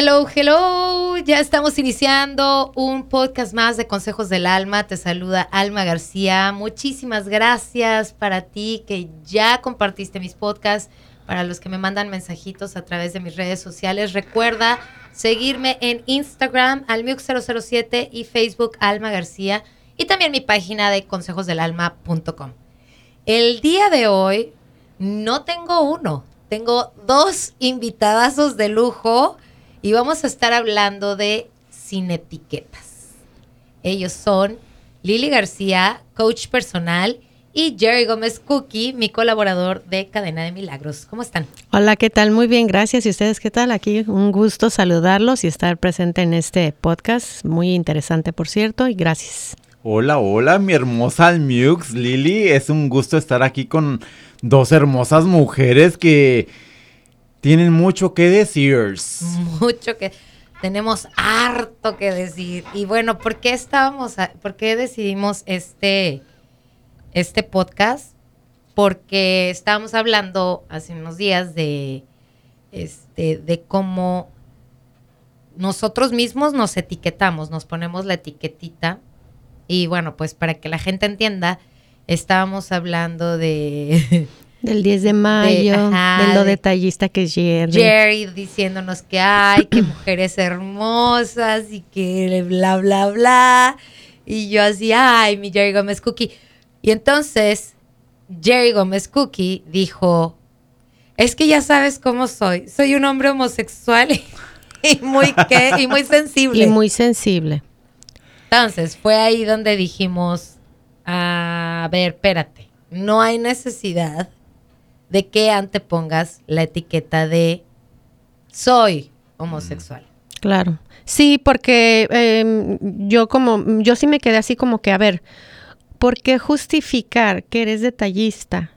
Hello, hello. Ya estamos iniciando un podcast más de Consejos del Alma. Te saluda Alma García. Muchísimas gracias para ti que ya compartiste mis podcasts. Para los que me mandan mensajitos a través de mis redes sociales, recuerda seguirme en Instagram, almiux007 y Facebook, Alma García. Y también mi página de consejosdelalma.com. El día de hoy no tengo uno, tengo dos invitadazos de lujo y vamos a estar hablando de sin etiquetas. Ellos son Lili García, coach personal, y Jerry Gómez Cookie, mi colaborador de Cadena de Milagros. ¿Cómo están? Hola, ¿qué tal? Muy bien, gracias. ¿Y ustedes qué tal? Aquí un gusto saludarlos y estar presente en este podcast. Muy interesante, por cierto, y gracias. Hola, hola, mi hermosa Almux, Lili. Es un gusto estar aquí con dos hermosas mujeres que tienen mucho que decir. Mucho que tenemos harto que decir. Y bueno, ¿por qué estábamos, por qué decidimos este, este podcast? Porque estábamos hablando hace unos días de, este, de cómo nosotros mismos nos etiquetamos, nos ponemos la etiquetita. Y bueno, pues para que la gente entienda, estábamos hablando de Del 10 de mayo, de, lo detallista que es Jerry. Jerry diciéndonos que hay, que mujeres hermosas y que bla, bla, bla. Y yo así, ay, mi Jerry Gómez Cookie. Y entonces Jerry Gómez Cookie dijo, es que ya sabes cómo soy. Soy un hombre homosexual y, muy, ¿qué? y muy sensible. Y muy sensible. Entonces fue ahí donde dijimos, a ver, espérate, no hay necesidad de que antepongas la etiqueta de soy homosexual. Claro. Sí, porque em, yo como, yo sí me quedé así como que, a ver, ¿por qué justificar que eres detallista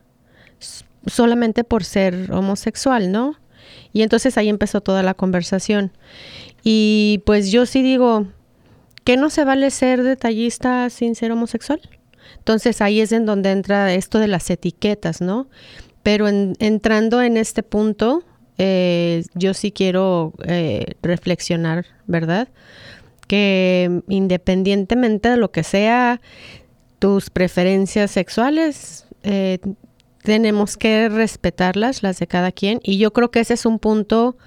solamente por ser homosexual, no? Y entonces ahí empezó toda la conversación. Y pues yo sí digo, ¿qué no se vale ser detallista sin ser homosexual? Entonces ahí es en donde entra esto de las etiquetas, ¿no? Pero entrando en este punto, eh, yo sí quiero eh, reflexionar, ¿verdad? Que independientemente de lo que sea tus preferencias sexuales, eh, tenemos que respetarlas, las de cada quien. Y yo creo que ese es un punto,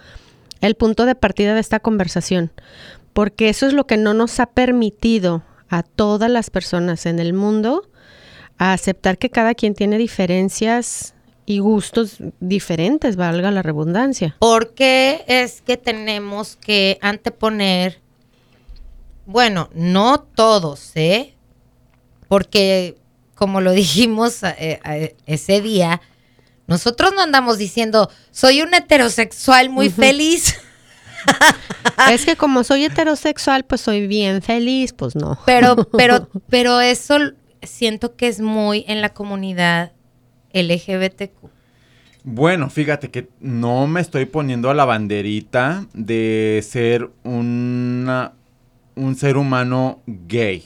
el punto de partida de esta conversación, porque eso es lo que no nos ha permitido a todas las personas en el mundo a aceptar que cada quien tiene diferencias y gustos diferentes, valga la redundancia. ¿Por qué es que tenemos que anteponer, bueno, no todos, ¿eh? Porque como lo dijimos eh, eh, ese día, nosotros no andamos diciendo, soy un heterosexual muy feliz. es que como soy heterosexual, pues soy bien feliz, pues no. Pero, pero, pero eso siento que es muy en la comunidad LGBTQ? Bueno, fíjate que no me estoy poniendo a la banderita de ser una, un ser humano gay.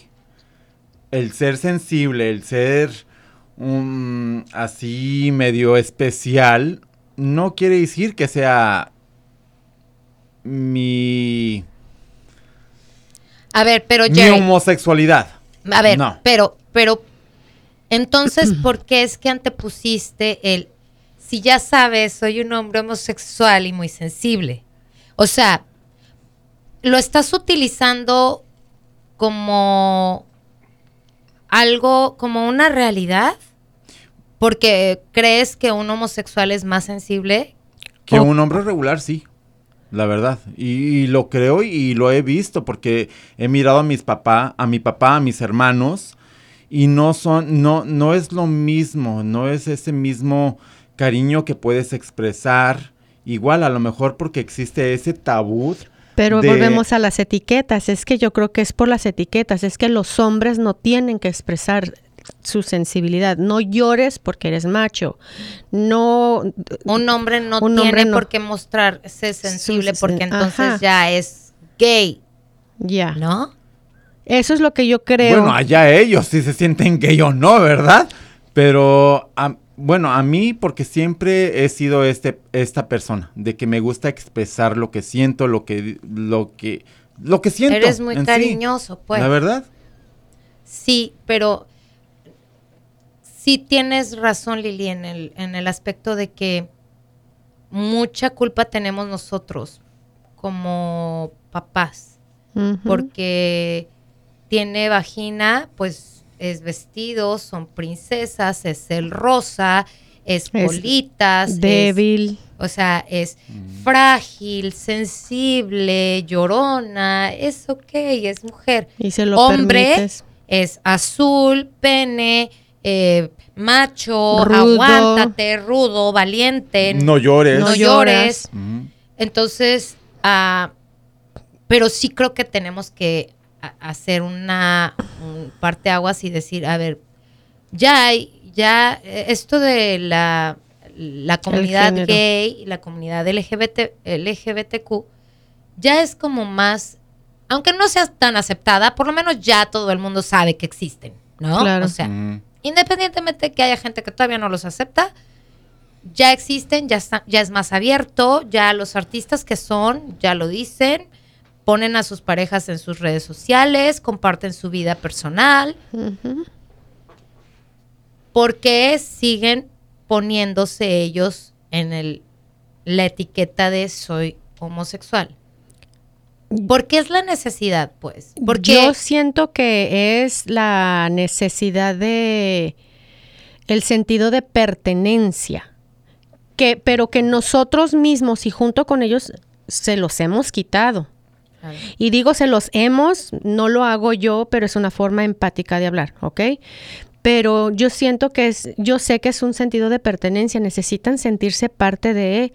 El ser sensible, el ser un, así medio especial, no quiere decir que sea mi... A ver, pero Mi homosexualidad. A ver, no. pero, pero entonces, ¿por qué es que antepusiste el, si ya sabes, soy un hombre homosexual y muy sensible? O sea, ¿lo estás utilizando como algo, como una realidad? Porque crees que un homosexual es más sensible. Que un hombre regular, sí. La verdad. Y, lo creo y lo he visto porque he mirado a mis papás, a mi papá, a mis hermanos y no son, no, no es lo mismo, no es ese mismo cariño que puedes expresar. Igual, a lo mejor porque existe ese tabú. Pero volvemos a las etiquetas. Es que yo creo que es por las etiquetas. Es que los hombres no tienen que expresar su sensibilidad. No llores porque eres macho. No. Un hombre no tiene por qué mostrarse sensible porque entonces ya es gay. Ya. ¿No? Eso es lo que yo creo. Bueno, allá ellos si se sienten gay o no, ¿verdad? Pero bueno, a mí porque siempre he sido este, esta persona, de que me gusta expresar lo que siento, lo que, lo que, lo que siento. Eres muy en sí. cariñoso, pues. La verdad. Sí, pero sí tienes razón, Lili, en el, en el aspecto de que mucha culpa tenemos nosotros como papás, porque tiene vagina, pues es vestido, son princesas, es el rosa, es Es débil. o sea, es frágil, sensible, llorona, es ok, es mujer. Y se lo Hombre permites. es azul, pene, eh, macho, Rudo. aguántate, rudo, valiente, No llores. no llores. Ujú. Entonces, ah, pero sí creo que tenemos que hacer una un parteaguas y decir, a ver, ya hay, ya eh, esto de la, la comunidad gay y la comunidad LGBT, LGBTQ ya es como más, aunque no sea tan aceptada, por lo menos ya todo el mundo sabe que existen, ¿no? Claro. O sea, Ujú. independientemente de que haya gente que todavía no los acepta, ya existen, ya, está, ya es más abierto, ya los artistas que son, ya lo dicen, ponen a sus parejas en sus redes sociales, comparten su vida personal, Ujú. porque siguen poniéndose ellos en el, la etiqueta de soy homosexual. ¿Por qué es la necesidad, pues? Porque Yo siento que es la necesidad de el sentido de pertenencia. Que, pero que nosotros mismos y junto con ellos se los hemos quitado. Y digo se los hemos, no lo hago yo, pero es una forma empática de hablar, ¿ok? Pero yo siento que es, yo sé que es un sentido de pertenencia, necesitan sentirse parte de,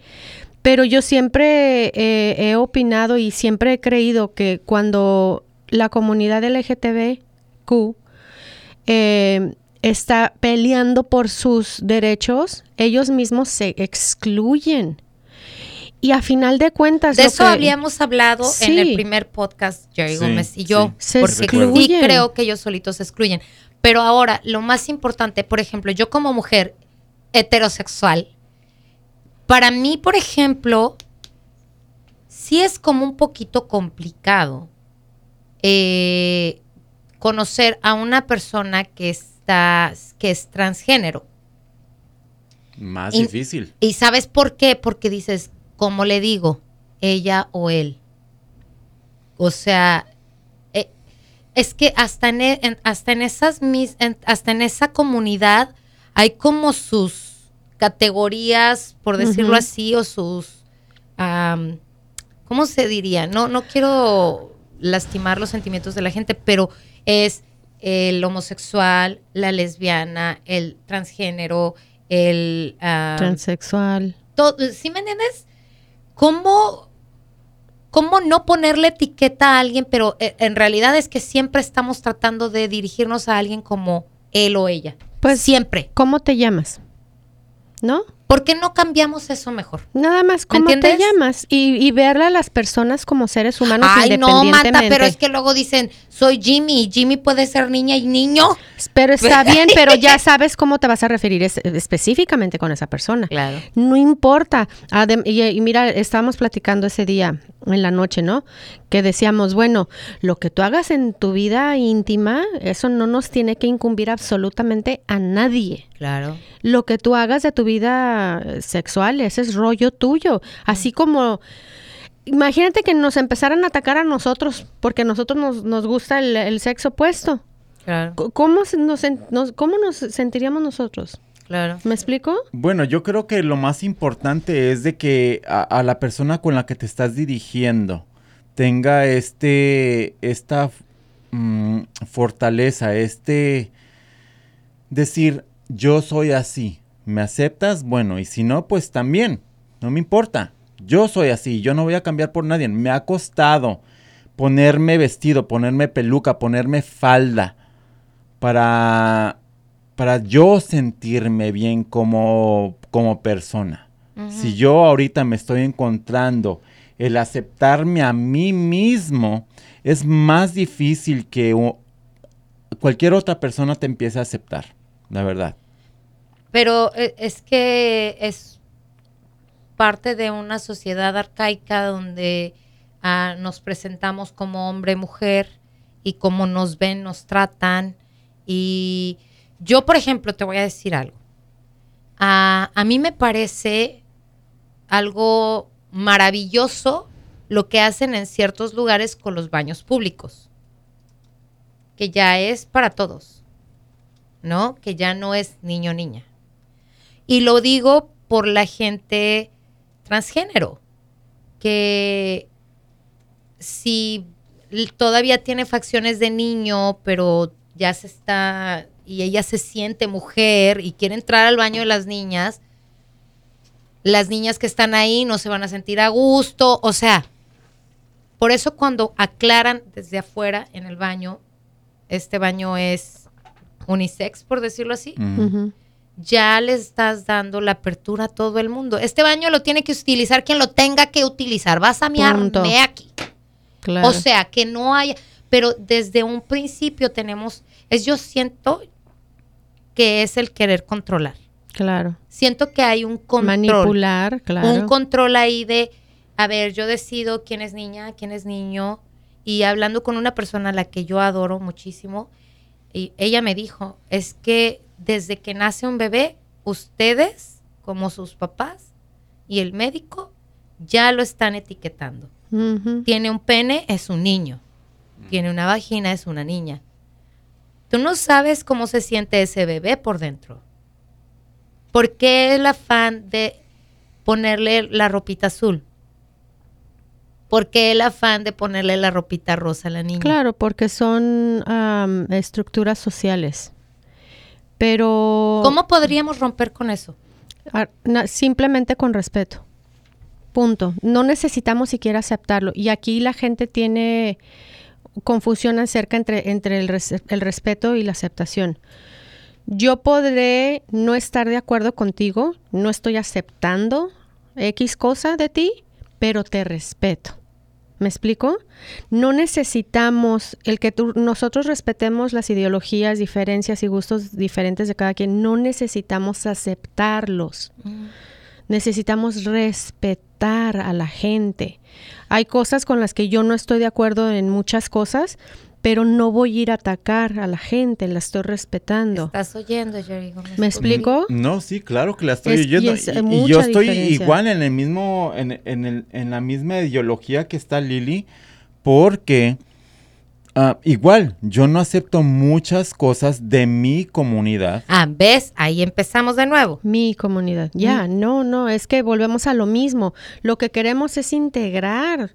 pero yo siempre eh, he opinado y siempre he creído que cuando la comunidad LGTBQ eh, está peleando por sus derechos, ellos mismos se excluyen. Y a final de cuentas... De lo eso que- habíamos hablado en Sí. el primer podcast, Jerry Sí, Gómez y yo, sí. Se porque sí excluyen. creo que ellos solitos se excluyen. Pero ahora, lo más importante, por ejemplo, yo como mujer heterosexual, para mí, por ejemplo, sí es como un poquito complicado eh, conocer a una persona que está, que es transgénero. Más Y- difícil. ¿Y sabes por qué? Porque dices, ¿cómo le digo? Ella o él. O sea, eh, es que hasta en, e- en- hasta en esas mis, en- hasta en esa comunidad hay como sus categorías, por decirlo así, o sus am, ¿cómo se diría? No, no quiero lastimar los sentimientos de la gente, pero es el homosexual, la lesbiana, el transgénero, el ah, Transexual. todo, ¿sí me entiendes? ¿Cómo, ¿Cómo no ponerle etiqueta a alguien, pero eh, en realidad es que siempre estamos tratando de dirigirnos a alguien como él o ella? Pues- siempre. ¿Cómo te llamas? ¿No? ¿Por qué no cambiamos eso mejor? Nada más, ¿cómo te entiendes? llamas? Y, y ver a las personas como seres humanos Ay, no. Mata, pero es que luego dicen, soy Jimmy, y Jimmy puede ser niña y niño. Pero está bien, pero ya sabes cómo te vas a referir es- específicamente con esa persona. Claro. No importa. Adem- y, y mira, estábamos platicando ese día en la noche, ¿no? Que decíamos, bueno, lo que tú hagas en tu vida íntima, eso no nos tiene que incumbir absolutamente a nadie. Claro. Lo que tú hagas de tu vida sexual, ese es rollo tuyo. Así como, imagínate que nos empezaran a atacar a nosotros, porque a nosotros nos, nos gusta el, el sexo opuesto. Claro, ¿Cómo, nos, sen- nos- ¿Cómo nos sentiríamos nosotros? claro. ¿Me explico? Bueno, yo creo que lo más importante es de que a, a la persona con la que te estás dirigiendo tenga este, esta mm, fortaleza, este decir, yo soy así, ¿me aceptas? Bueno, y si no, pues también, no me importa, yo soy así, yo no voy a cambiar por nadie, me ha costado ponerme vestido, ponerme peluca, ponerme falda para para yo sentirme bien como, como persona. Si yo ahorita me estoy encontrando el aceptarme a mí mismo, es más difícil que cualquier otra persona te empiece a aceptar, la verdad. Pero eh, es que es parte de una sociedad arcaica donde ah, nos presentamos como hombre-mujer y como nos ven, nos tratan. Y yo, por ejemplo, te voy a decir algo. A mí me parece algo maravilloso lo que hacen en ciertos lugares con los baños públicos, que ya es para todos, ¿no? Que ya no es niño-niña. Y lo digo por la gente transgénero, que si todavía tiene facciones de niño, pero ya se está y ella se siente mujer y quiere entrar al baño de las niñas, las niñas que están ahí no se van a sentir a gusto, o sea, por eso cuando aclaran desde afuera en el baño, este baño es unisex, por decirlo así, ya le estás dando la apertura a todo el mundo. Este baño lo tiene que utilizar quien lo tenga que utilizar. Vas a miarme aquí. O sea, que no haya, pero desde un principio tenemos, es yo siento que es el querer controlar. Claro. Siento que hay un control. Manipular, claro. Un control ahí de, a ver, yo decido quién es niña, quién es niño. Y hablando con una persona a la que yo adoro muchísimo, y ella me dijo, es que desde que nace un bebé, ustedes, como sus papás y el médico, ya lo están etiquetando. Tiene un pene, es un niño. Tiene una vagina, es una niña. Tú no sabes cómo se siente ese bebé por dentro. ¿Por qué el afán de ponerle la ropita azul? ¿Por qué el afán de ponerle la ropita rosa a la niña? Claro, porque son estructuras sociales. Pero... ¿Cómo podríamos romper con eso? Simplemente con respeto. Punto. No necesitamos siquiera aceptarlo. Y aquí la gente tiene confusión acerca entre, entre el, el respeto y la aceptación. Yo podré no estar de acuerdo contigo, no estoy aceptando X cosa de ti, pero te respeto. ¿Me explico? No necesitamos el que nosotros respetemos las ideologías, diferencias y gustos diferentes de cada quien. No necesitamos aceptarlos. Mm. Necesitamos respetar a la gente. Hay cosas con las que yo no estoy de acuerdo en muchas cosas, pero no voy a ir a atacar a la gente, la estoy respetando. ¿Estás oyendo, Jerry ¿Me explico? No, sí, claro que la estoy oyendo. Y, yo estoy igual en el mismo, en, en, en la misma ideología que está Lili, porque Ah, igual, yo no acepto muchas cosas de mi comunidad. Ah, ¿ves? Ahí empezamos de nuevo. Mi comunidad. Ya, mm. no, no, es que volvemos a lo mismo. Lo que queremos es integrar.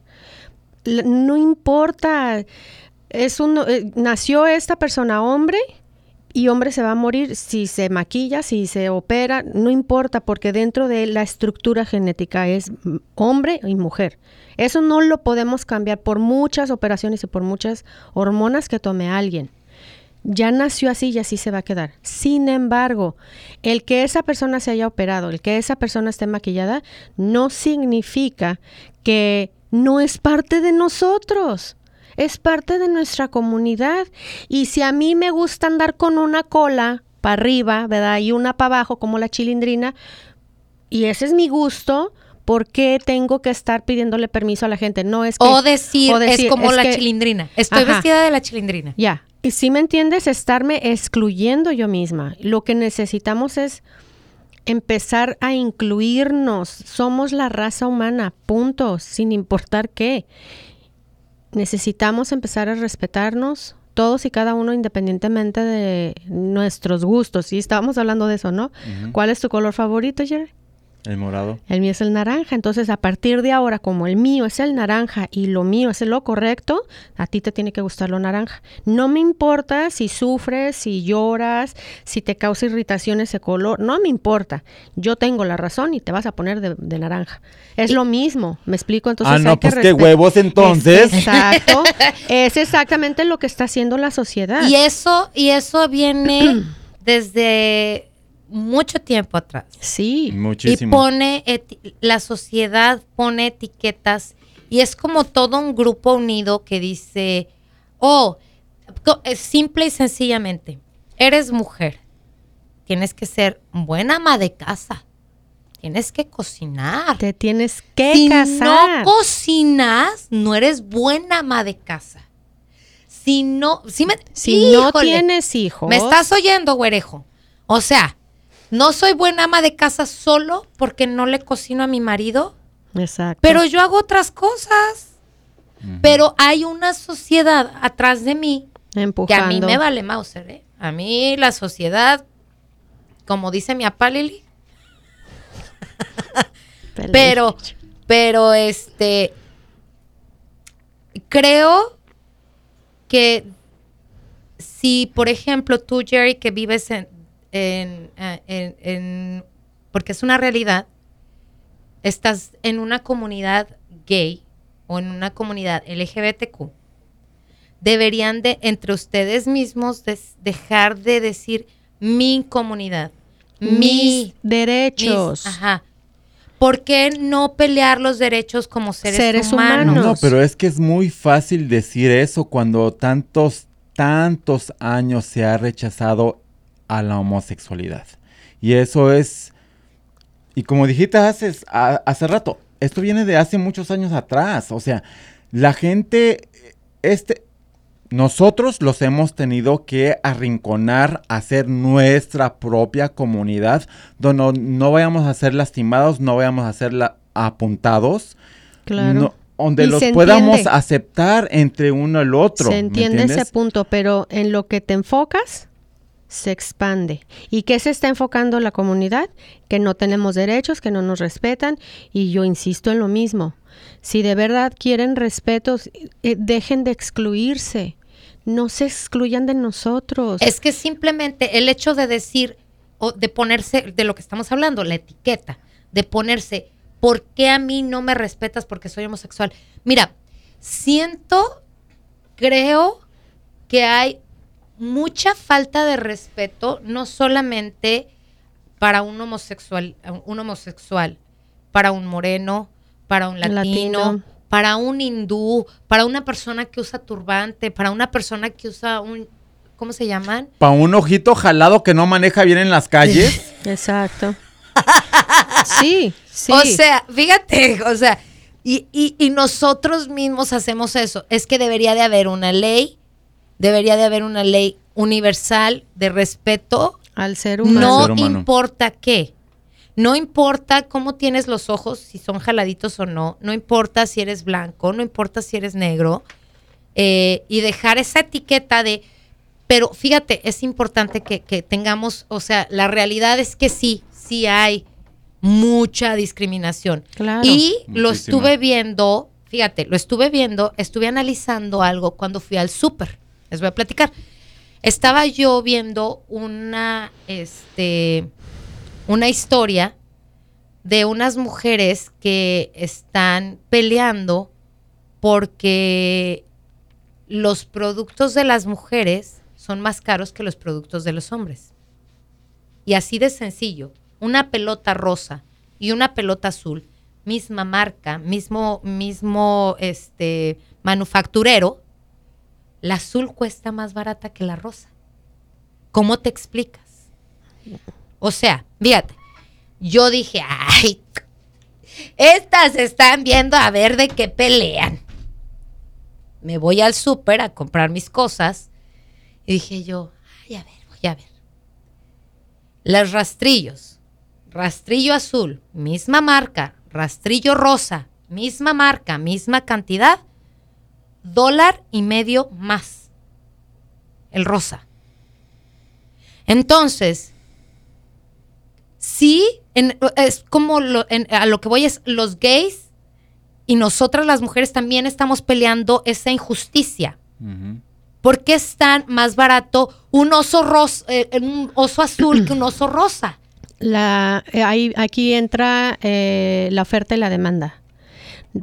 no importa. Es un, eh, nació esta persona hombre y hombre se va a morir si se maquilla, si se opera, no importa, porque dentro de la estructura genética es hombre y mujer. Eso no lo podemos cambiar por muchas operaciones y por muchas hormonas que tome alguien. Ya nació así y así se va a quedar. Sin embargo, el que esa persona se haya operado, el que esa persona esté maquillada, no significa que no es parte de nosotros es parte de nuestra comunidad. Y si a mí me gusta andar con una cola para arriba, ¿verdad? Y una para abajo, como la chilindrina, y ese es mi gusto, ¿por qué tengo que estar pidiéndole permiso a la gente? No es que... O decir, es como la chilindrina. Estoy vestida de la chilindrina. Ya. Y si me entiendes, estarme excluyendo yo misma. Lo que necesitamos es empezar a incluirnos. Somos la raza humana, punto, sin importar qué necesitamos empezar a respetarnos todos y cada uno independientemente de nuestros gustos. Y estábamos hablando de eso, ¿no? ¿Cuál es tu color favorito, Jerry? El morado. El mío es el naranja. Entonces, a partir de ahora, como el mío es el naranja y lo mío es lo correcto, a ti te tiene que gustar lo naranja. No me importa si sufres, si lloras, si te causa irritación ese color. No me importa. Yo tengo la razón y te vas a poner de, naranja. Es lo mismo. ¿Me explico? Entonces, ah, no, pues qué huevos entonces. exacto. es exactamente lo que está haciendo la sociedad. Y eso, y eso viene desde mucho tiempo atrás. Sí, muchísimo. Y pone, la sociedad pone etiquetas y es como todo un grupo unido que dice, oh, simple y sencillamente, eres mujer, tienes que ser buena ama de casa. Tienes que cocinar. Te tienes que si casar. no cocinas, no eres buena ama de casa. Si no, si, me, si no tienes hijos. ¿Me estás oyendo, güerejo? O sea, no soy buena ama de casa solo porque no le cocino a mi marido, Exacto. pero yo hago otras cosas. Pero hay una sociedad atrás de mí que a mí me vale Mauser, ¿eh? A mí la sociedad, como dice mi papá Lili, pero, pero este, creo que si, por ejemplo, tú, Jerry, que vives en, en, eh, en- en- porque es una realidad, estás en una comunidad gay o en una comunidad LGBTQ, deberían de, entre ustedes mismos, des- dejar de decir mi comunidad, mis mi derechos. mis- ajá. ¿Por qué no pelear los derechos como seres, Seres humanos? humanos. No, pero es que es muy fácil decir eso cuando tantos, tantos años se ha rechazado a la homosexualidad. Y eso es, y como dijiste hace, a- hace rato, esto viene de hace muchos años atrás. O sea, la gente, este, nosotros los hemos tenido que arrinconar, hacer nuestra propia comunidad, donde no, no vayamos a ser lastimados, no vayamos a ser la- apuntados, Claro. no- donde Y los podamos entiende. aceptar entre uno y el otro. Se ¿me entiende ese punto, pero en lo que te enfocas, se expande. ¿Y qué se está enfocando la comunidad? Que no tenemos derechos, que no nos respetan. Y yo insisto en lo mismo. Si de verdad quieren respetos, eh, dejen de excluirse. No se excluyan de nosotros. Es que simplemente el hecho de decir o de ponerse, de lo que estamos hablando, la etiqueta, de ponerse, ¿por qué a mí no me respetas porque soy homosexual? Mira, siento, creo que hay mucha falta de respeto, no solamente para un homosexual, un homosexual, para un moreno, para un latino, Latino. para un hindú, para una persona que usa turbante, para una persona que usa un, ¿cómo se llaman? Para un ojito jalado que no maneja bien en las calles. Exacto. sí, sí. O sea, fíjate, o sea, y, y- y nosotros mismos hacemos eso. Es que debería de haber una ley, debería de haber una ley universal de respeto, al ser humano. no Ser humano. importa qué. No importa cómo tienes los ojos, si son jaladitos o no, no importa si eres blanco, no importa si eres negro, eh, y dejar esa etiqueta de, pero fíjate, es importante que, que tengamos, o sea, la realidad es que sí, sí hay mucha discriminación. Claro. Y lo estuve viendo, fíjate, lo estuve viendo, estuve analizando algo cuando fui al súper. Les voy a platicar. Estaba yo viendo una, este, una historia de unas mujeres que están peleando porque los productos de las mujeres son más caros que los productos de los hombres. Y así de sencillo, una pelota rosa y una pelota azul, misma marca, mismo, mismo este, manufacturero, la azul cuesta más barata que la rosa. ¿Cómo te explicas? O sea, fíjate, yo dije, ay, estas están viendo a ver de qué pelean. Me voy al súper a comprar mis cosas y dije yo, ay, a ver, voy a ver. Los rastrillos, rastrillo azul, misma marca, rastrillo rosa, misma marca, misma cantidad, dólar y medio más. El rosa. Entonces, sí, en- es como lo- en- a lo que voy es los gays y nosotras las mujeres también estamos peleando esa injusticia. ¿Por qué es tan más barato un oso ros- eh, un oso azul que un oso rosa? La, eh, ahí- aquí entra eh, la oferta y la demanda.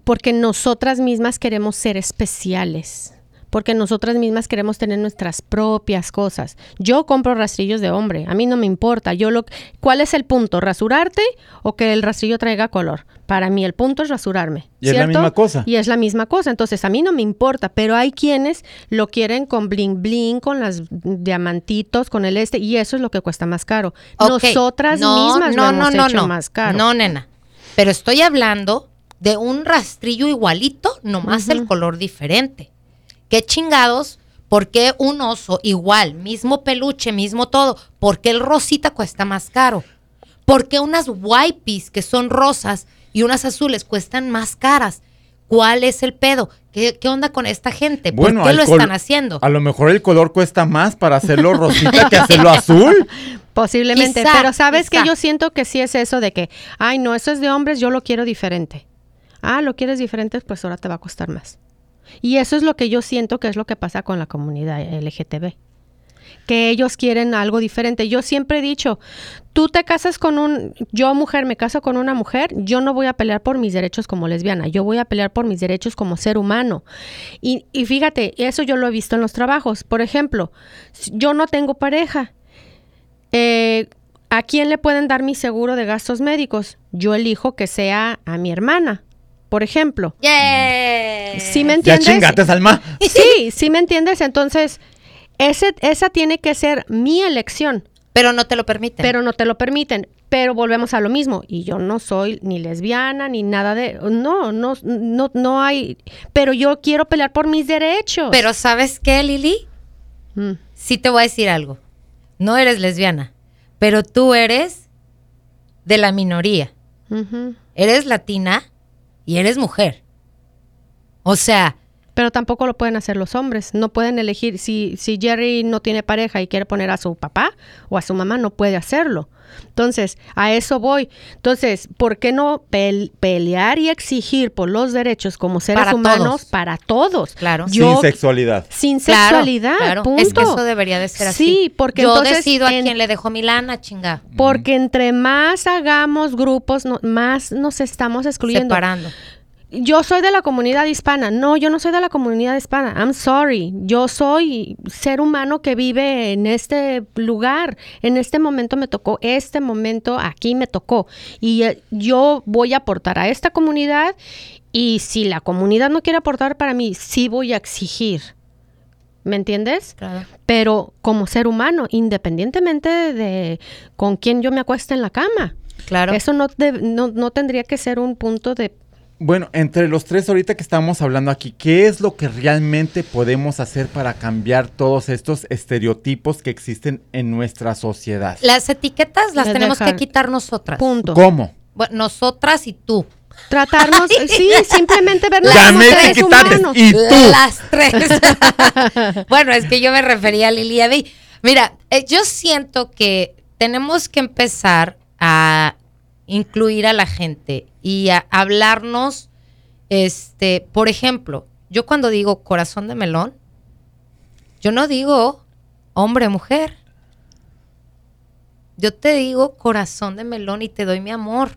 Porque nosotras mismas queremos ser especiales. porque nosotras mismas queremos tener nuestras propias cosas. Yo compro rastrillos de hombre, a mí no me importa. Yo lo ¿Cuál es el punto? ¿Rasurarte o que el rastrillo traiga color? Para mí el punto es rasurarme. Y es la misma cosa. Y es la misma cosa. Entonces a mí no me importa, pero hay quienes lo quieren con bling bling, con las diamantitos, con el este, y eso es lo que cuesta más caro. Nosotras no, mismas no, lo hemos no, hecho no, más caro. No, nena. Pero estoy hablando de un rastrillo igualito, nomás el color diferente. ¿Qué chingados? ¿Por qué un oso igual, mismo peluche, mismo todo? ¿Por qué el rosita cuesta más caro? ¿Por qué unas wipes que son rosas y unas azules cuestan más caras? ¿Cuál es el pedo? ¿Qué, qué onda con esta gente? ¿Por qué al lo están haciendo? A lo mejor el color cuesta más para hacerlo rosita que hacerlo azul. Posiblemente, Quizá, pero sabes que yo siento que sí es eso de que, ay, no, eso es de hombres, yo lo quiero diferente. Ah, lo quieres diferente, pues ahora te va a costar más. Y eso es lo que yo siento que es lo que pasa con la comunidad LGTB. Que ellos quieren algo diferente. Yo siempre he dicho, tú te casas con un, yo mujer me caso con una mujer, yo no voy a pelear por mis derechos como lesbiana, yo voy a pelear por mis derechos como ser humano. Y, y fíjate, eso yo lo he visto en los trabajos. Por ejemplo, yo no tengo pareja. Eh, ¿A quién le pueden dar mi seguro de gastos médicos? Yo elijo que sea a mi hermana, por ejemplo. Yeah. ¿Sí me Ya entiendes? chingate, Salma. Sí, sí me entiendes. Entonces, ese, esa tiene que ser mi elección, Pero no te lo permiten. pero no te lo permiten. Pero volvemos a lo mismo. Y yo no soy ni lesbiana ni nada de. No, no, no, no hay. Pero yo quiero pelear por mis derechos. Pero ¿sabes qué, Lili? Mm, Sí te voy a decir algo. No eres lesbiana, pero tú eres de la minoría. Eres latina y eres mujer. O sea, Pero tampoco lo pueden hacer los hombres. No pueden elegir. Si, si Jerry no tiene pareja y quiere poner a su papá o a su mamá, no puede hacerlo. Entonces, a eso voy. Entonces, ¿por qué no pel- pelear y exigir por los derechos como seres Para humanos todos. para todos? Claro. Yo- Sin sexualidad. sin sexualidad. claro. Punto. Es que eso debería de ser así. Sí, porque yo entonces decido a en- quién le dejo mi lana, chinga. Porque entre más hagamos grupos, no- más nos estamos excluyendo. Separando. Yo soy de la comunidad hispana. No, yo no soy de la comunidad hispana. I'm sorry. Yo soy ser humano que vive en este lugar. En este momento me tocó, este momento aquí me tocó. Y eh, yo voy a aportar a esta comunidad. Y si la comunidad no quiere aportar para mí, sí voy a exigir. ¿Me entiendes? Claro. Pero como ser humano, independientemente de con quién yo me acueste en la cama. Claro. Eso no, deb- no, no tendría que ser un punto de Bueno, entre los tres ahorita que estamos hablando aquí, ¿qué es lo que realmente podemos hacer para cambiar todos estos estereotipos que existen en nuestra sociedad? Las etiquetas las tenemos dejan- que quitar nosotras. punto. ¿Cómo? Bueno, nosotras y tú. Tratarnos, sí, simplemente vernos como seres humanos. Y tú. Las tres. bueno, es que yo me refería a Lili y a Di. Mira, eh, yo siento que tenemos que empezar a incluir a la gente y a hablarnos, este, por ejemplo, yo cuando digo corazón de melón, yo no digo hombre, mujer. Yo te digo corazón de melón y te doy mi amor.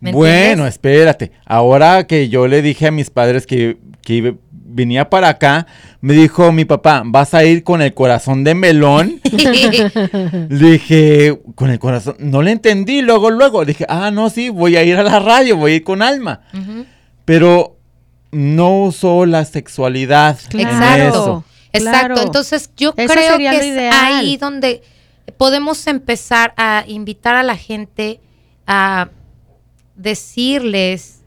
¿Me Bueno, entiendes? espérate. Ahora que yo le dije a mis padres que, que iba- venía para acá, me dijo mi papá, ¿vas a ir con el corazón de melón? Le dije, con el corazón, no le entendí, luego, luego, dije, ah, no, sí, voy a ir a la radio, voy a ir con alma. Pero no usó la sexualidad. en Exacto. eso. Exacto. Claro. Entonces yo Eso creo que es ahí donde podemos empezar a invitar a la gente a decirles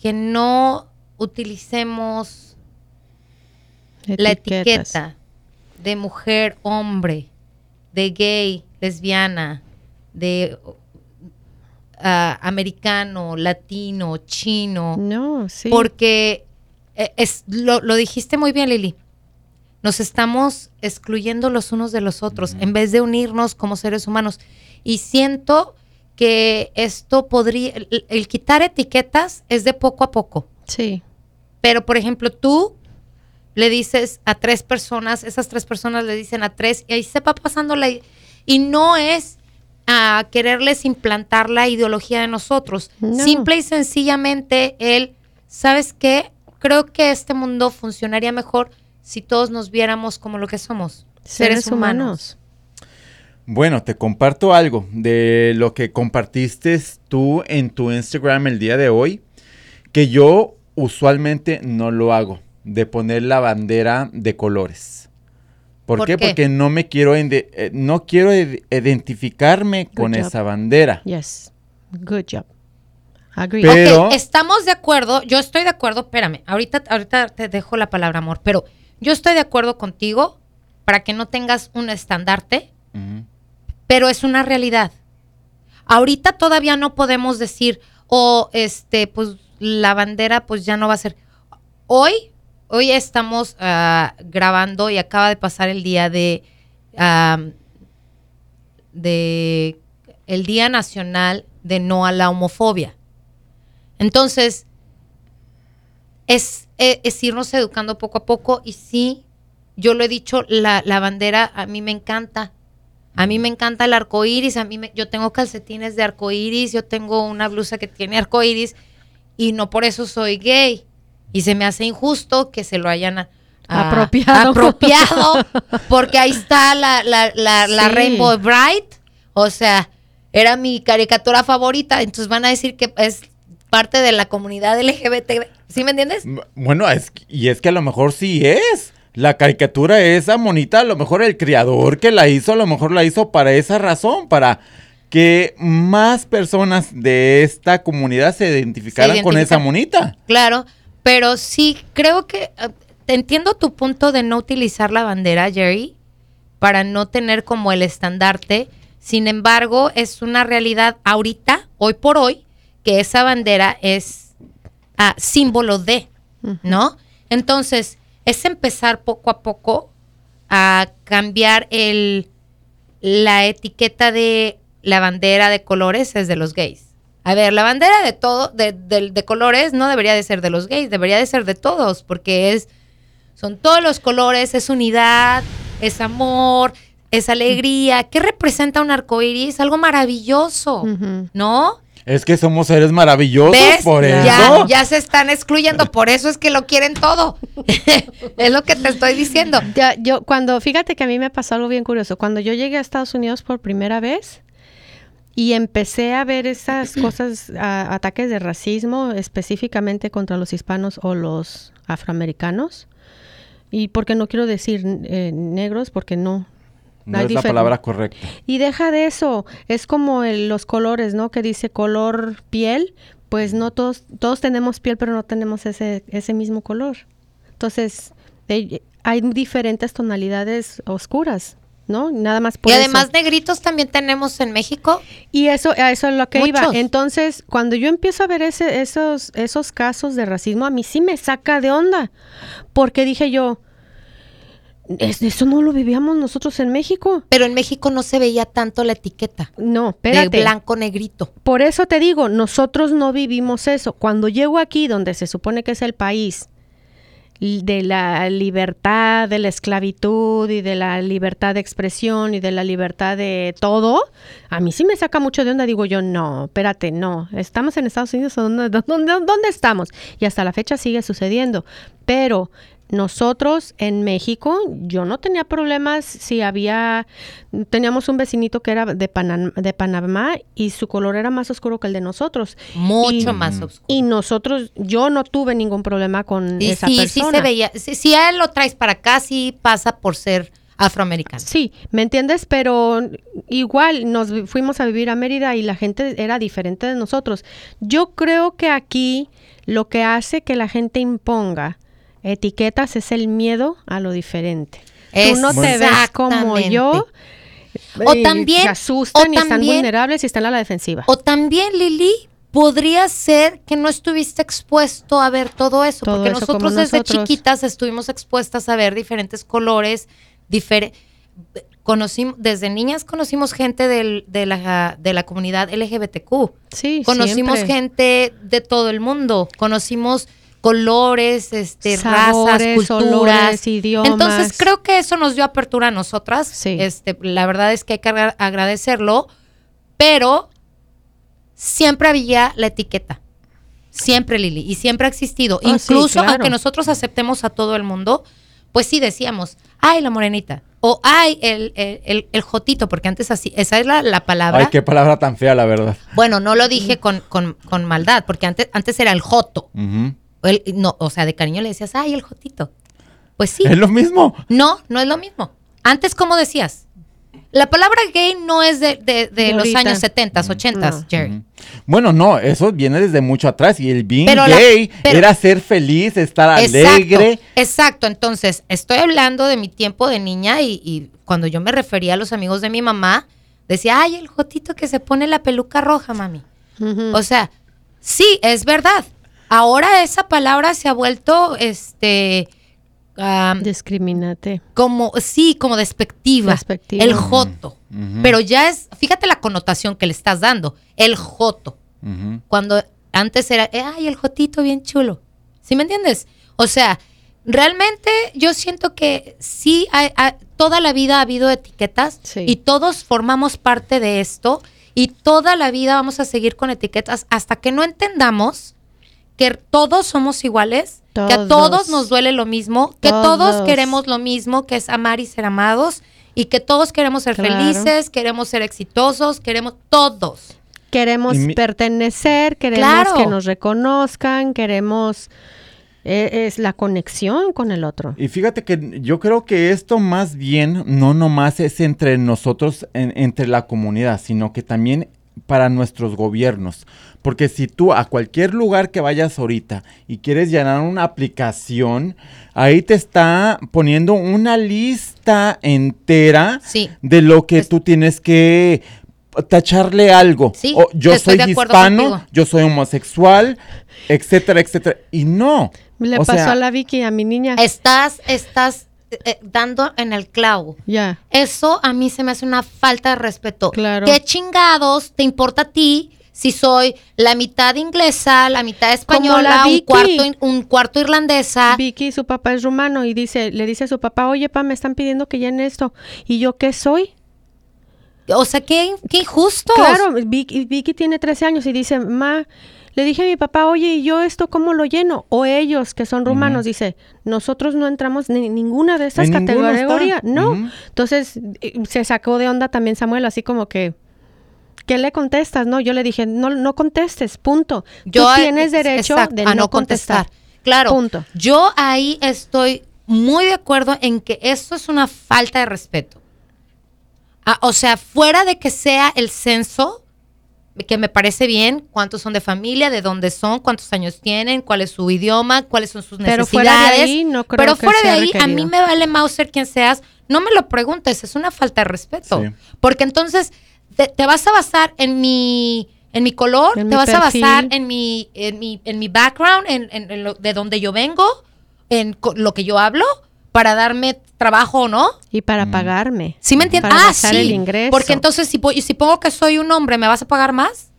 que no utilicemos la etiqueta de mujer, hombre, de gay, lesbiana, de ah, americano, latino, chino. No, sí. Porque eh, es, lo, lo dijiste muy bien, Lili. Nos estamos excluyendo los unos de los otros en vez de unirnos como seres humanos. Y siento que esto podría, el, el quitar etiquetas es de poco a poco. Sí. Pero, por ejemplo, tú le dices a tres personas, esas tres personas le dicen a tres, y ahí se va pasando la... Y no es a quererles implantar la ideología de nosotros. No. Simple y sencillamente el, ¿sabes qué? creo que este mundo funcionaría mejor si todos nos viéramos como lo que somos, seres, humanos. Bueno, te comparto algo de lo que compartiste tú en tu Instagram el día de hoy, que yo usualmente no lo hago, de poner la bandera de colores. ¿Por, ¿Por qué? qué? Porque no me quiero, eh, no quiero id- identificarme Good con job. esa bandera. Yes. Good job. Agree. Pero- estamos de acuerdo, yo estoy de acuerdo, espérame, ahorita, ahorita te dejo la palabra amor, pero yo estoy de acuerdo contigo para que no tengas un estandarte, pero es una realidad. Ahorita todavía no podemos decir, o este, pues la bandera pues ya no va a ser. Hoy, hoy estamos ah, grabando y acaba de pasar el día de, de el Día Nacional de No a la Homofobia. Entonces, es, eh, es irnos educando poco a poco y sí, yo lo he dicho, la, la bandera a mí me encanta. A mí me encanta el arco iris, a mí me- yo tengo calcetines de arco iris, yo tengo una blusa que tiene arco iris y no por eso soy gay. Y se me hace injusto que se lo hayan a- a- Apropiado. apropiado, porque ahí está la, la, la, la. Rainbow Bright. O sea, era mi caricatura favorita, entonces van a decir que es parte de la comunidad LGBT. ¿Sí me entiendes? Bueno, es, y es que a lo mejor sí es. La caricatura esa monita, a lo mejor el creador que la hizo, a lo mejor la hizo para esa razón, para que más personas de esta comunidad se identificaran con esa monita. Claro, pero sí, creo que eh, te entiendo tu punto de no utilizar la bandera, Jerry, para no tener como el estandarte. Sin embargo, es una realidad ahorita, hoy por hoy, que esa bandera es ah, símbolo de, ¿no? Entonces, es empezar poco a poco a cambiar el, la etiqueta de la bandera de colores es de los gays. A ver, la bandera de todo, de, de- de colores no debería de ser de los gays, debería de ser de todos, porque es, son todos los colores, es unidad, es amor, es alegría. ¿Qué representa un arco iris? Algo maravilloso. ¿no? Es que somos seres maravillosos ¿Ves? por ya, eso. ya se están excluyendo, por eso es que lo quieren todo. es lo que te estoy diciendo. Ya, yo cuando, fíjate que a mí me pasó algo bien curioso. Cuando yo llegué a Estados Unidos por primera vez y empecé a ver esas cosas, a- ataques de racismo específicamente contra los hispanos o los afroamericanos, y porque no quiero decir eh, negros, porque no. No es la palabra correcta. Y deja de eso, es como el- los colores, ¿no? Que dice color piel, pues no todos, todos tenemos piel, pero no tenemos ese, ese mismo color. Entonces, hay diferentes tonalidades oscuras, ¿no? Nada más por y eso. además negritos también tenemos en México. Y eso, a eso es lo que iba. Entonces, cuando yo empiezo a ver ese, esos, esos casos de racismo, a mí sí me saca de onda. Porque dije yo, "Es- eso no lo vivíamos nosotros en México. Pero en México no se veía tanto la etiqueta No, espérate. de blanco negrito. Por eso te digo, nosotros no vivimos eso. Cuando llego aquí, donde se supone que es el país de la libertad, de la esclavitud y de la libertad de expresión y de la libertad de todo, a mí sí me saca mucho de onda. Digo yo, no, espérate, no. Estamos en Estados Unidos, ¿o ¿dónde, dónde, dónde estamos? Y hasta la fecha sigue sucediendo. Pero nosotros en México, yo no tenía problemas si había, teníamos un vecinito que era de, Panam- de Panamá y su color era más oscuro que el de nosotros. Mucho Y- más oscuro. Y nosotros, yo no tuve ningún problema con Y esa sí, sí persona. se veía. Si, si a él lo traes para acá, sí pasa por ser afroamericano. Sí, ¿me entiendes? Pero igual nos fuimos a vivir a Mérida y la gente era diferente de nosotros. Yo creo que aquí lo que hace que la gente imponga etiquetas es el miedo a lo diferente. Tú no te ves como yo. O y también- se asustan o y están vulnerables y están a la defensiva. O también, Lili, podría ser que no estuviste expuesto a ver todo eso, Todo porque eso nosotros desde nosotros. chiquitas estuvimos expuestas a ver diferentes colores. Conocimos, desde niñas conocimos gente del- de, la, de la comunidad LGBTQ. sí, Conocimos siempre. gente de todo el mundo. Conocimos colores, este, Sabores, razas, culturas. olores, idiomas. Entonces creo que eso nos dio apertura a nosotras. Sí. Este, la verdad es que hay que agra- agradecerlo, pero siempre había la etiqueta. Siempre, Lili, y siempre ha existido. Ah, sí, Incluso claro. aunque nosotros aceptemos a todo el mundo, pues sí decíamos, ay, la morenita, o ay, el, el, el- el jotito, porque antes así, esa es la, la palabra. Ay, qué palabra tan fea, la verdad. Bueno, no lo dije con, con, con maldad, porque antes, antes era el joto. El- no, o sea, de cariño le decías, ay, el jotito. Pues sí. Es lo mismo. No, no es lo mismo. Antes, ¿cómo decías? La palabra gay no es de, de- de De los años 70, 80, No. Jerry. Bueno, no, eso viene desde mucho atrás. Y el being Pero la- gay pero- era ser feliz, estar Exacto, alegre. exacto. Entonces, estoy hablando de mi tiempo de niña y, y cuando yo me refería a los amigos de mi mamá, decía, ay, el jotito que se pone la peluca roja, mami. O sea, sí, es verdad. Ahora esa palabra se ha vuelto, este, am, Discriminate. como, sí, como despectiva. Despectiva. El joto. Pero ya es, fíjate la connotación que le estás dando. El joto. Cuando antes era, eh, ay, el jotito bien chulo. ¿Sí me entiendes? O sea, realmente yo siento que sí, hay- hay- toda la vida ha habido etiquetas Sí. y todos formamos parte de esto y toda la vida vamos a seguir con etiquetas hasta que no entendamos que todos somos iguales, que a Todos. nos duele lo mismo, que todos Todos. queremos lo mismo, que es amar y ser amados y que todos queremos ser Claro. felices, queremos ser exitosos, queremos todos. Queremos mi- pertenecer, queremos Claro. que nos reconozcan, queremos... eh, es la conexión con el otro. Y fíjate que yo creo que esto más bien no nomás es entre nosotros, en- entre la comunidad, sino que también para nuestros gobiernos. Porque si tú a cualquier lugar que vayas ahorita y quieres llenar una aplicación, ahí te está poniendo una lista entera Sí. de lo que Es- tú tienes que tacharle algo. Sí, O yo soy hispano, contigo. yo soy homosexual, etcétera, etcétera. Y no. Le o pasó sea, a la Vicky, a mi niña. Estás, estás eh, dando en el clavo. Ya. Eso a mí se me hace una falta de respeto. Claro. ¿Qué chingados te importa a ti si soy la mitad inglesa, la mitad española, la un cuarto, in- un cuarto irlandesa? Vicky, su papá es rumano y dice, le dice a su papá, oye, pa, me están pidiendo que llene esto. ¿Y yo qué soy? O sea, qué, qué injustos. Claro, Vicky, Vicky tiene 13 años y dice, ma, le dije a mi papá, oye, ¿y yo esto cómo lo lleno? O ellos, que son rumanos, dice, nosotros no entramos en ninguna de está. categorías. No. Entonces, eh, se sacó de onda también Samuel, así como que, ¿qué le contestas? No, yo le dije, no, no contestes, punto. Yo Tú a- tienes derecho exacto, de a no contestar. Claro. Punto. Yo ahí estoy muy de acuerdo en que esto es una falta de respeto. Ah, o sea, fuera de que sea el censo, que me parece bien, cuántos son de familia, de dónde son, cuántos años tienen, cuál es su idioma, cuáles son sus Pero necesidades. fuera de ahí, no creo Pero que fuera de ahí, a mí me vale Mauser quien seas, no me lo preguntes, es una falta de respeto. Sí. Porque entonces te, te vas a basar en mi, en mi color, En te mi vas a basar en mi, en mi, en mi background, en, en- en lo- de donde yo vengo, en co- lo que yo hablo, para darme trabajo o no. Y para pagarme. ¿Sí me entiendes? Para Ah, sí. el ingreso. Porque entonces si, po- y si pongo que soy un hombre, ¿me vas a pagar más?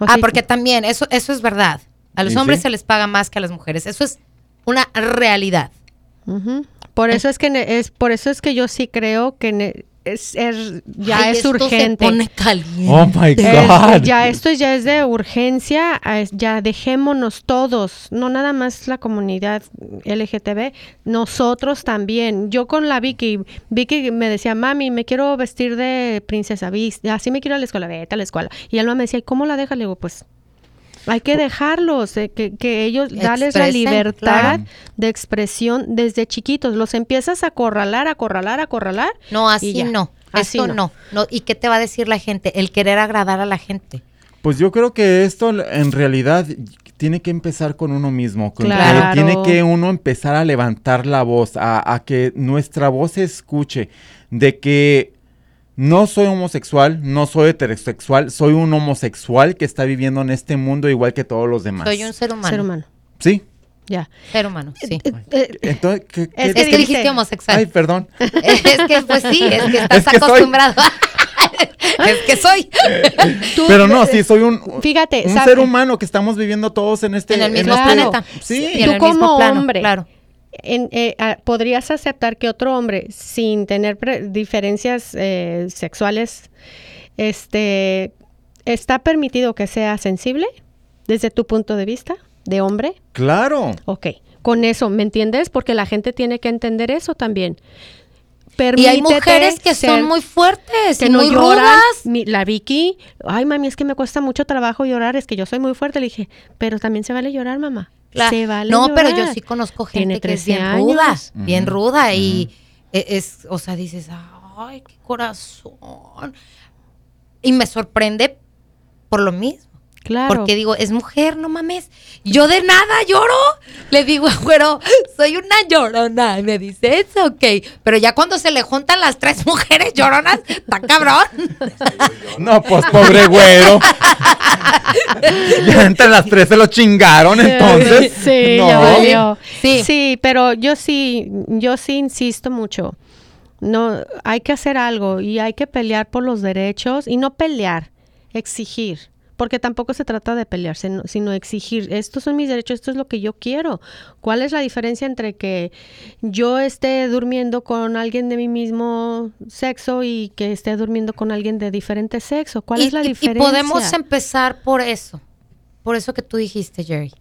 O ah, porque también, eso, eso es verdad. A los hombres sí. se les paga más que a las mujeres. Eso es una realidad. Por eso es que ne- es por eso es que yo sí creo que es, es- ya Ay, es esto urgente. Se pone caliente. Oh my Es- God. ya esto ya es de urgencia, es- ya dejémonos todos, no nada más la comunidad LGTB, nosotros también. Yo con la Vicky, Vicky me decía, mami, me quiero vestir de princesa, así me quiero ir a la escuela, vete a la escuela. Y Alma me decía, ¿y cómo la dejas? Le digo, pues hay que dejarlos, eh, que, que ellos, darles la libertad claro. de expresión desde chiquitos. Los empiezas a acorralar, acorralar, acorralar. No, así no. Así Esto no. no. no. ¿Y qué te va a decir la gente? El querer agradar a la gente. Pues yo creo que esto en realidad tiene que empezar con uno mismo, con que Claro. tiene que uno empezar a levantar la voz, a, a que nuestra voz se escuche, de que no soy homosexual, no soy heterosexual, soy un homosexual que está viviendo en este mundo igual que todos los demás. Soy un ser humano. Ser humano. Sí. Ya. Ser humano, sí. Eh, eh, Entonces, ¿qué, Es qué- Es que dijiste homosexual. Ay, perdón. es que, pues sí, es que estás Es que soy. acostumbrado. es que soy. tú- Pero no, sí, soy un, Fíjate, un sabe- ser humano que estamos viviendo todos en este en el mismo este- planeta. Sí. en Tú el mismo como plano, hombre. Claro. En- eh, ah, ¿podrías aceptar que otro hombre, sin tener pre- diferencias eh, sexuales, este, está permitido que sea sensible desde tu punto de vista? de hombre. Claro. Ok, con eso, ¿me entiendes? Porque la gente tiene que entender eso también. Y hay Permítete mujeres que ser- son muy fuertes que y no muy lloran. rudas. Mi- la Vicky, ay mami, es que me cuesta mucho trabajo llorar, es que yo soy muy fuerte. Le dije, pero también se vale llorar, mamá. Claro. Se vale no, pero yo sí conozco gente que es 13 bien años. ruda, bien ruda y e- es, o sea, dices, ay, qué corazón. Y me sorprende por lo mismo. Claro. Porque digo, es mujer, no mames. Yo de nada lloro. Le digo, güero, soy una llorona. Y me dice, es ok. Pero ya cuando se le juntan las tres mujeres lloronas, está cabrón. No, pues pobre güero. ya entre las tres se lo chingaron, entonces. Sí, no. ya valió. Sí. Sí, pero yo sí, yo sí insisto mucho. No, hay que hacer algo y hay que pelear por los derechos y no pelear, exigir. Porque tampoco se trata de pelearse, no- sino exigir. Estos son mis derechos, esto es lo que yo quiero. ¿Cuál es la diferencia entre que yo esté durmiendo con alguien de mi mismo sexo y que esté durmiendo con alguien de diferente sexo? ¿Cuál y, es la y- y diferencia? podemos empezar por eso. Por eso que tú dijiste, Jerry.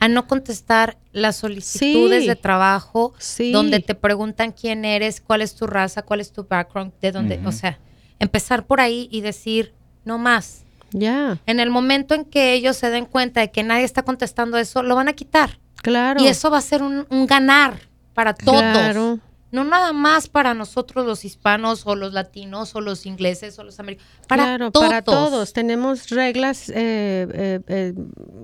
A no contestar las solicitudes Sí. de trabajo Sí. donde te preguntan quién eres, cuál es tu raza, cuál es tu background, de dónde, o sea, empezar por ahí y decir no más. Ya, En el momento en que ellos se den cuenta de que nadie está contestando eso, lo van a quitar. claro. Y eso va a ser un, un ganar para todos. Claro. No nada más para nosotros los hispanos o los latinos o los ingleses o los americanos. Para claro, todos. para todos. Tenemos reglas eh, eh, eh,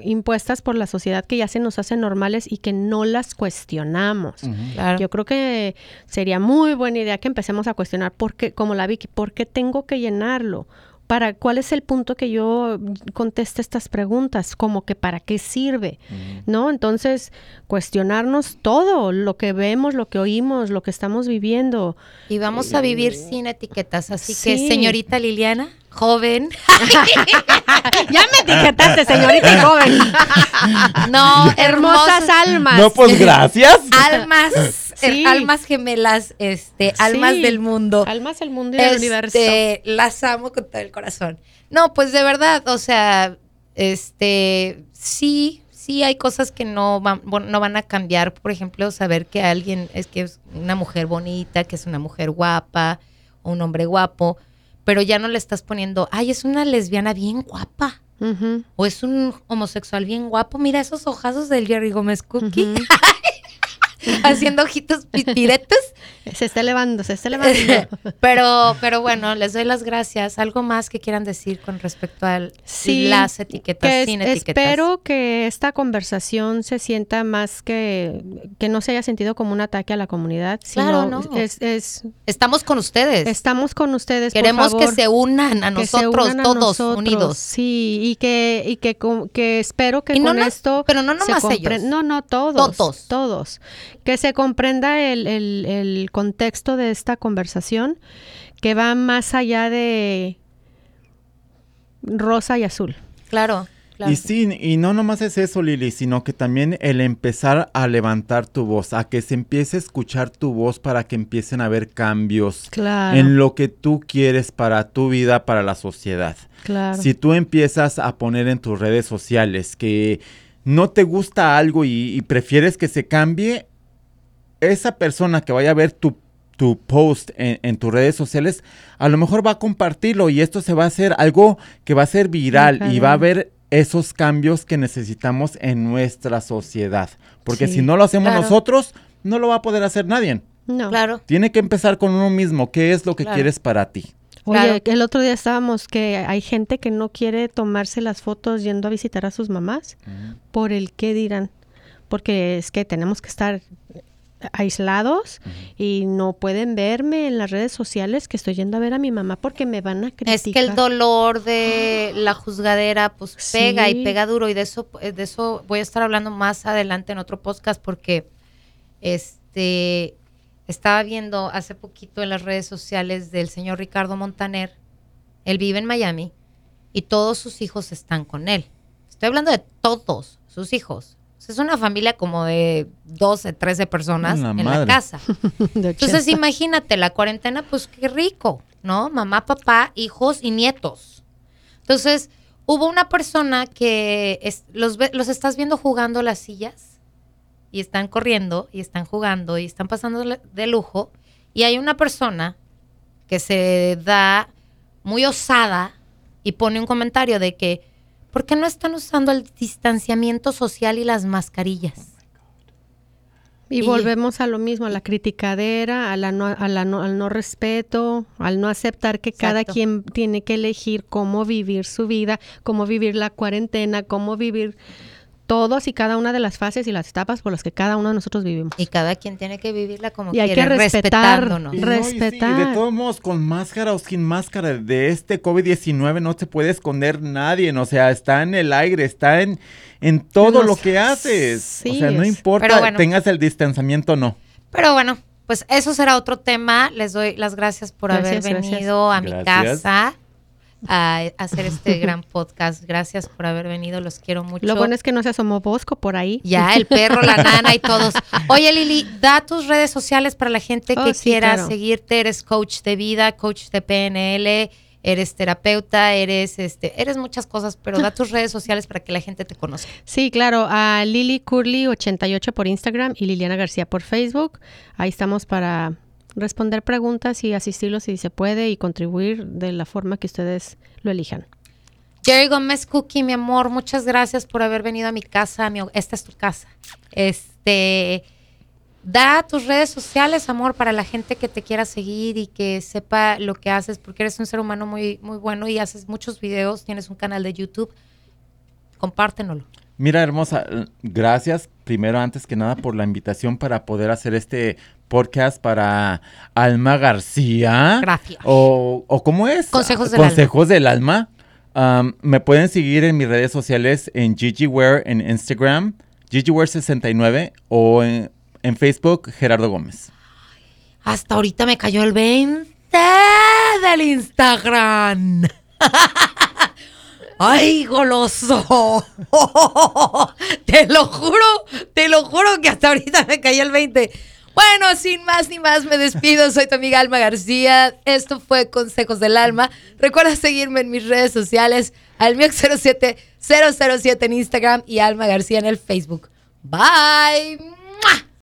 impuestas por la sociedad que ya se nos hacen normales y que no las cuestionamos. Claro. Yo creo que sería muy buena idea que empecemos a cuestionar por qué, como la Vicky, ¿por qué tengo que llenarlo? Para, ¿Cuál es el punto que yo conteste estas preguntas? Como que para qué sirve, ¿no? Entonces, cuestionarnos todo, lo que vemos, lo que oímos, lo que estamos viviendo. Y vamos a vivir sin etiquetas. Así que, señorita Liliana, joven. ya me etiquetaste, señorita y joven. No, Hermosas almas. No, pues gracias. almas, Sí. eh, almas gemelas, este, almas Sí. del mundo. Almas del mundo y del universo. Este, las amo con todo el corazón. No, pues de verdad, o sea, este, sí, sí hay cosas que no van, bueno, no van a cambiar. Por ejemplo, saber que alguien es que es una mujer bonita, que es una mujer guapa, o un hombre guapo, pero ya no le estás poniendo, ay, es una lesbiana bien guapa. O es un homosexual bien guapo. Mira esos ojazos del Jerry Gómez Cookie. ujú. Haciendo ojitos pitiretos. Se está elevando, se está elevando. pero, pero bueno, les doy las gracias. ¿Algo más que quieran decir con respecto a Sí, las etiquetas, que es- sin etiquetas? espero que esta conversación se sienta más que que no se haya sentido como un ataque a la comunidad, Claro, sino no. es, es- Estamos con ustedes. estamos con ustedes. por Queremos que se unan a nosotros, unan a todos nosotros, unidos. Sí, y que y que que espero que Y con esto pero no nomás ellos. No, no todos, Todos. todos, que se comprenda el, el- el contexto de esta conversación que va más allá de rosa y azul. Claro, claro. Y sí, y no nomás es eso, Lili, sino que también el empezar a levantar tu voz, a que se empiece a escuchar tu voz para que empiecen a haber cambios Claro. en lo que tú quieres para tu vida, para la sociedad. Claro. Si tú empiezas a poner en tus redes sociales que no te gusta algo y, y prefieres que se cambie, esa persona que vaya a ver tu, tu post en, en tus redes sociales, a lo mejor va a compartirlo y esto se va a hacer algo que va a ser viral y va a haber esos cambios que necesitamos en nuestra sociedad. Porque Sí, si no lo hacemos claro. nosotros, no lo va a poder hacer nadie. no. Claro. Tiene que empezar con uno mismo. ¿Qué es lo que Claro. quieres para ti? Oye, Claro. el otro día estábamos que hay gente que no quiere tomarse las fotos yendo a visitar a sus mamás por el qué dirán. Porque es que tenemos que estar aislados y no pueden verme en las redes sociales que estoy yendo a ver a mi mamá porque me van a criticar. Es que el dolor de la juzgadera pues pega Sí. y pega duro y de eso eh, de eso voy a estar hablando más adelante en otro podcast porque este estaba viendo hace poquito en las redes sociales del señor Ricardo Montaner. Él vive en Miami y todos sus hijos están con él. Estoy hablando de todos sus hijos. Es una familia como de 12, 13 personas en la casa. Entonces 80. imagínate, la cuarentena, pues qué rico, ¿no? Mamá, papá, hijos y nietos. Entonces, Hubo una persona que es- los, los estás viendo jugando las sillas y están corriendo y están jugando y están pasando de lujo. Y hay una persona que se da muy osada y pone un comentario de que, ¿por qué no están usando el distanciamiento social y las mascarillas? Y, Y- volvemos a lo mismo, a la criticadera, a la no, a la no- al no respeto, al no aceptar que cada quien tiene que elegir cómo vivir su vida, cómo vivir la cuarentena, cómo vivir todos y cada una de las fases y las etapas por las que cada uno de nosotros vivimos. Y cada quien tiene que vivirla como Y hay quiere, que respetar. respetándonos. Y no, y sí, Respetar. de todos modos, con máscara o sin máscara, de este COVID-19 no se puede esconder nadie. O sea, está en el aire, está en, en todo lo que haces. sí, o sea, no importa bueno. tengas el distanciamiento o no. Pero bueno, pues eso será otro tema. Les doy las gracias por Gracias, haber gracias. venido a mi Gracias. casa a hacer este gran podcast. Gracias por haber venido, los quiero mucho. Lo bueno es que no se asomó Bosco por ahí. Ya, el perro, la nana y todos. Oye, Lili, da tus redes sociales para la gente Oh, que sí, quiera claro. seguirte. Eres coach de vida, coach de PNL, eres terapeuta, eres este, eres muchas cosas, pero da tus redes sociales para que la gente te conozca. Sí, claro, a Lili Curly 88 por Instagram y Liliana García por Facebook. Ahí estamos para responder preguntas y asistirlos si se puede y contribuir de la forma que ustedes lo elijan. Jerry Gómez Cookie, mi amor, muchas gracias por haber venido a mi casa. mi esta es tu casa. Este, da tus redes sociales, amor, para la gente que te quiera seguir y que sepa lo que haces, porque eres un ser humano muy, muy bueno y haces muchos videos, tienes un canal de YouTube. Compártenlo. Mira, hermosa, gracias primero, antes que nada, por la invitación para poder hacer este podcast para Alma García. Gracias. O, o ¿cómo es? Consejos del Consejos del Alma. Me pueden seguir en mis redes sociales en GigiWare en Instagram, GigiWare69 o en, en Facebook, Gerardo Gómez. Hasta ahorita me cayó el 20 del Instagram. ¡Ay, goloso! Te lo juro, te lo juro que hasta ahorita me cayó el 20. Bueno, sin más ni más, me despido. Soy tu amiga Alma García. Esto fue Consejos del Alma. Recuerda seguirme en mis redes sociales, almiox07, 007 en Instagram y Alma García en el Facebook. Bye.